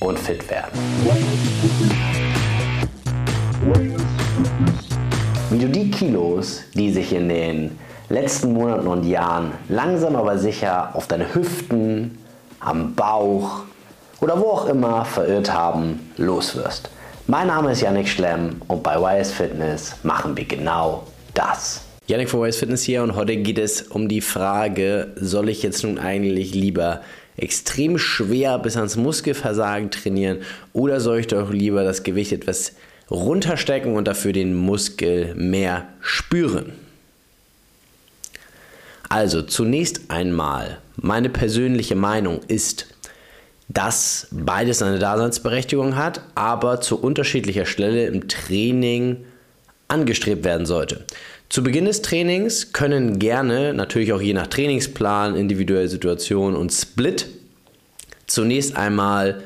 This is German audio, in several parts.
und fit werden. Wie du die Kilos, die sich in den letzten Monaten und Jahren langsam aber sicher auf deine Hüften, am Bauch oder wo auch immer verirrt haben, loswirst. Mein Name ist Yannick Schlemm und bei YS Fitness machen wir genau das. Yannick von YS Fitness hier und heute geht es um die Frage, soll ich jetzt nun eigentlich lieber extrem schwer bis ans Muskelversagen trainieren oder soll ich doch lieber das Gewicht etwas runterstecken und dafür den Muskel mehr spüren? Also zunächst einmal, meine persönliche Meinung ist, dass beides eine Daseinsberechtigung hat, aber zu unterschiedlicher Stelle im Training angestrebt werden sollte. Zu Beginn des Trainings können gerne, natürlich auch je nach Trainingsplan, individuelle Situation und Split, zunächst einmal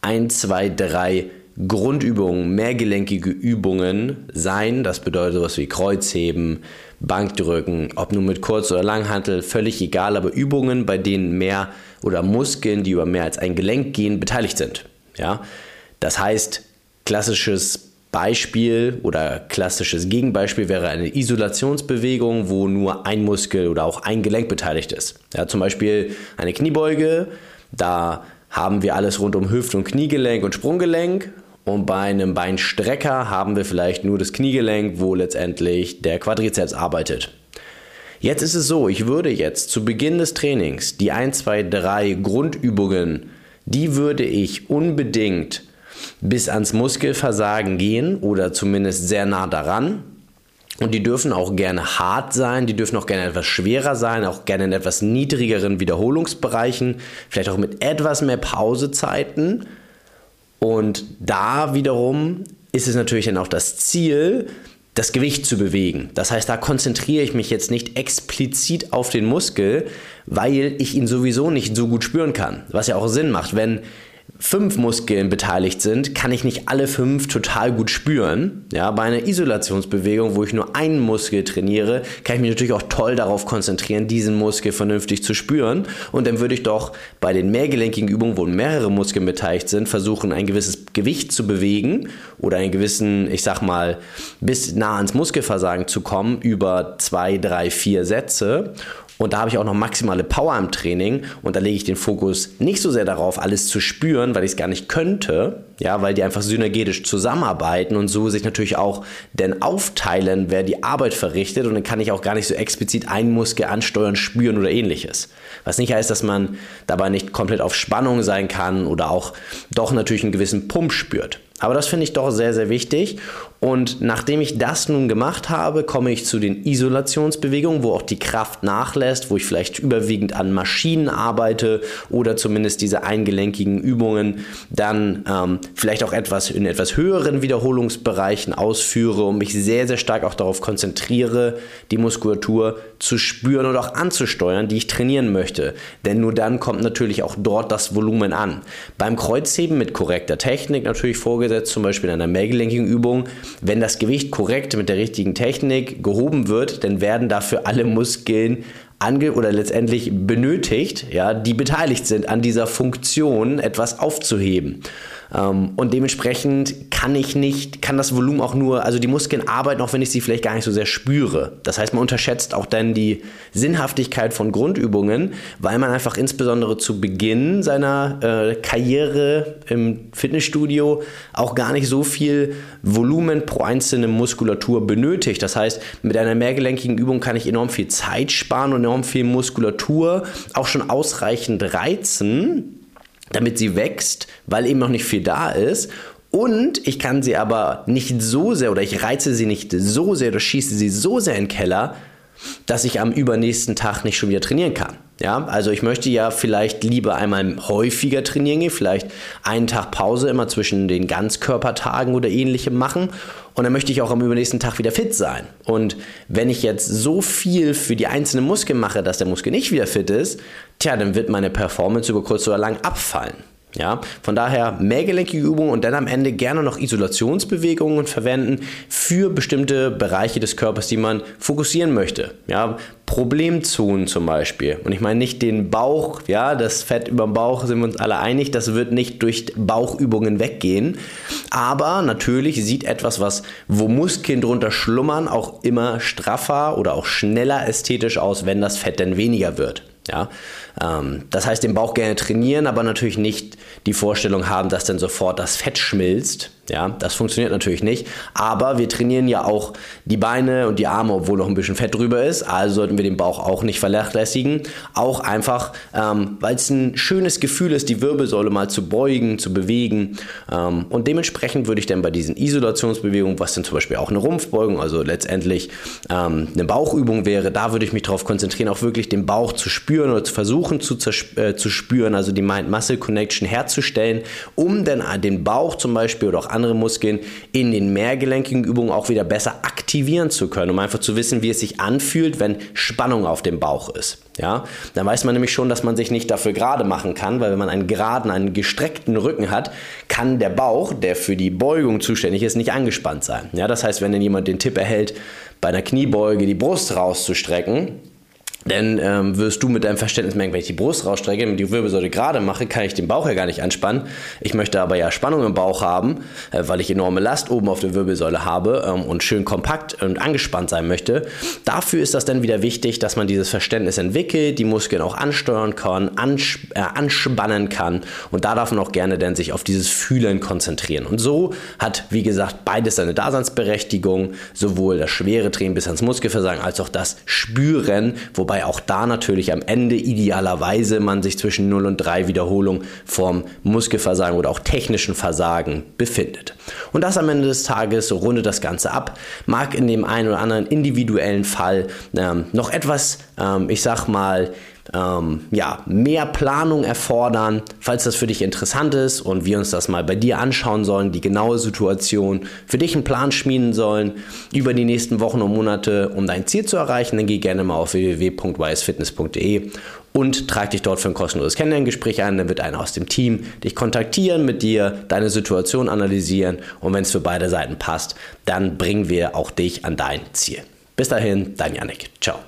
ein, zwei, drei Grundübungen, mehrgelenkige Übungen sein. Das bedeutet sowas wie Kreuzheben, Bankdrücken, ob nun mit Kurz- oder Langhantel, völlig egal, aber Übungen, bei denen mehr oder Muskeln, die über mehr als ein Gelenk gehen, beteiligt sind. Ja? Das heißt, klassisches Beispiel oder klassisches Gegenbeispiel wäre eine Isolationsbewegung, wo nur ein Muskel oder auch ein Gelenk beteiligt ist. Ja, zum Beispiel eine Kniebeuge, da haben wir alles rund um Hüft- und Kniegelenk und Sprunggelenk. Und bei einem Beinstrecker haben wir vielleicht nur das Kniegelenk, wo letztendlich der Quadrizeps arbeitet. Jetzt ist es so, ich würde jetzt zu Beginn des Trainings die 1, 2, 3 Grundübungen, die würde ich unbedingt bis ans Muskelversagen gehen oder zumindest sehr nah daran. Und die dürfen auch gerne hart sein, die dürfen auch gerne etwas schwerer sein, auch gerne in etwas niedrigeren Wiederholungsbereichen, vielleicht auch mit etwas mehr Pausezeiten. Und da wiederum ist es natürlich dann auch das Ziel, das Gewicht zu bewegen. Das heißt, da konzentriere ich mich jetzt nicht explizit auf den Muskel, weil ich ihn sowieso nicht so gut spüren kann. Was ja auch Sinn macht, wenn fünf Muskeln beteiligt sind, kann ich nicht alle fünf total gut spüren. Ja, bei einer Isolationsbewegung, wo ich nur einen Muskel trainiere, kann ich mich natürlich auch toll darauf konzentrieren, diesen Muskel vernünftig zu spüren. Und dann würde ich doch bei den mehrgelenkigen Übungen, wo mehrere Muskeln beteiligt sind, versuchen, ein gewisses Gewicht zu bewegen oder einen gewissen, ich sag mal, bis nah ans Muskelversagen zu kommen über zwei, drei, vier Sätze und da habe ich auch noch maximale Power im Training und da lege ich den Fokus nicht so sehr darauf, alles zu spüren, weil ich es gar nicht könnte, ja, weil die einfach synergetisch zusammenarbeiten und so sich natürlich auch denn aufteilen, wer die Arbeit verrichtet und dann kann ich auch gar nicht so explizit einen Muskel ansteuern, spüren oder ähnliches. Was nicht heißt, dass man dabei nicht komplett auf Spannung sein kann oder auch doch natürlich einen gewissen Pump spürt. Aber das finde ich doch sehr, sehr wichtig. Und nachdem ich das nun gemacht habe, komme ich zu den Isolationsbewegungen, wo auch die Kraft nachlässt, wo ich vielleicht überwiegend an Maschinen arbeite oder zumindest diese eingelenkigen Übungen dann ähm, vielleicht auch etwas in etwas höheren Wiederholungsbereichen ausführe und mich sehr, sehr stark auch darauf konzentriere, die Muskulatur zu spüren und auch anzusteuern, die ich trainieren möchte. Denn nur dann kommt natürlich auch dort das Volumen an. Beim Kreuzheben mit korrekter Technik natürlich vorgesetzt, zum Beispiel in einer mehrgelenkigen Übung, wenn das Gewicht korrekt mit der richtigen Technik gehoben wird, dann werden dafür alle Muskeln ange oder letztendlich benötigt, ja, die beteiligt sind an dieser Funktion, etwas aufzuheben. Ähm, und dementsprechend kann ich nicht, kann das Volumen auch nur, also die Muskeln arbeiten, auch wenn ich sie vielleicht gar nicht so sehr spüre. Das heißt, man unterschätzt auch dann die Sinnhaftigkeit von Grundübungen, weil man einfach insbesondere zu Beginn seiner äh, Karriere im Fitnessstudio auch gar nicht so viel Volumen pro einzelne Muskulatur benötigt. Das heißt, mit einer mehrgelenkigen Übung kann ich enorm viel Zeit sparen und enorm viel Muskulatur auch schon ausreichend reizen, damit sie wächst, weil eben noch nicht viel da ist. Und ich kann sie aber nicht so sehr oder ich reize sie nicht so sehr oder schieße sie so sehr in den Keller, dass ich am übernächsten Tag nicht schon wieder trainieren kann. Ja, also ich möchte ja vielleicht lieber einmal häufiger trainieren gehen, vielleicht einen Tag Pause immer zwischen den Ganzkörpertagen oder ähnlichem machen und dann möchte ich auch am übernächsten Tag wieder fit sein. Und wenn ich jetzt so viel für die einzelnen Muskeln mache, dass der Muskel nicht wieder fit ist, tja, dann wird meine Performance über kurz oder lang abfallen. Ja, von daher mehrgelenkige Übungen und dann am Ende gerne noch Isolationsbewegungen verwenden für bestimmte Bereiche des Körpers, die man fokussieren möchte. Ja, Problemzonen zum Beispiel. Und ich meine nicht den Bauch, ja, das Fett über dem Bauch sind wir uns alle einig, das wird nicht durch Bauchübungen weggehen. Aber natürlich sieht etwas, was, wo Muskeln drunter schlummern, auch immer straffer oder auch schneller ästhetisch aus, wenn das Fett denn weniger wird. Ja, ähm, das heißt, den Bauch gerne trainieren, aber natürlich nicht die Vorstellung haben, dass dann sofort das Fett schmilzt. Ja, das funktioniert natürlich nicht. Aber wir trainieren ja auch die Beine und die Arme, obwohl noch ein bisschen Fett drüber ist. Also sollten wir den Bauch auch nicht vernachlässigen. Auch einfach, ähm, weil es ein schönes Gefühl ist, die Wirbelsäule mal zu beugen, zu bewegen. Ähm, und dementsprechend würde ich dann bei diesen Isolationsbewegungen, was dann zum Beispiel auch eine Rumpfbeugung, also letztendlich ähm, eine Bauchübung wäre, da würde ich mich darauf konzentrieren, auch wirklich den Bauch zu spüren oder zu versuchen zu, äh, zu spüren, also die Mind-Muscle-Connection herzustellen, um dann den Bauch zum Beispiel oder auch andere Muskeln in den mehrgelenkigen Übungen auch wieder besser aktivieren zu können, um einfach zu wissen, wie es sich anfühlt, wenn Spannung auf dem Bauch ist. Ja, dann weiß man nämlich schon, dass man sich nicht dafür gerade machen kann, weil wenn man einen geraden, einen gestreckten Rücken hat, kann der Bauch, der für die Beugung zuständig ist, nicht angespannt sein. Ja, das heißt, wenn dann jemand den Tipp erhält, bei einer Kniebeuge die Brust rauszustrecken, denn ähm, wirst du mit deinem Verständnis merken, wenn ich die Brust rausstrecke, und die Wirbelsäule gerade mache, kann ich den Bauch ja gar nicht anspannen. Ich möchte aber ja Spannung im Bauch haben, äh, weil ich enorme Last oben auf der Wirbelsäule habe ähm, und schön kompakt und angespannt sein möchte. Dafür ist das dann wieder wichtig, dass man dieses Verständnis entwickelt, die Muskeln auch ansteuern kann, ans äh, anspannen kann und da darf man auch gerne dann sich auf dieses Fühlen konzentrieren. Und so hat, wie gesagt, beides seine Daseinsberechtigung, sowohl das schwere Training bis ans Muskelversagen als auch das Spüren, wo wobei auch da natürlich am Ende idealerweise man sich zwischen 0 und 3 Wiederholungen vom Muskelversagen oder auch technischen Versagen befindet. Und das am Ende des Tages rundet das Ganze ab, mag in dem einen oder anderen individuellen Fall ähm, noch etwas, ähm, ich sag mal, ähm, ja, mehr Planung erfordern. Falls das für dich interessant ist und wir uns das mal bei dir anschauen sollen, die genaue Situation, für dich einen Plan schmieden sollen über die nächsten Wochen und Monate, um dein Ziel zu erreichen, dann geh gerne mal auf www.wisefitness.de und trag dich dort für ein kostenloses Kennenlerngespräch ein. Dann wird einer aus dem Team dich kontaktieren, mit dir deine Situation analysieren und wenn es für beide Seiten passt, dann bringen wir auch dich an dein Ziel. Bis dahin, dein Janik. Ciao.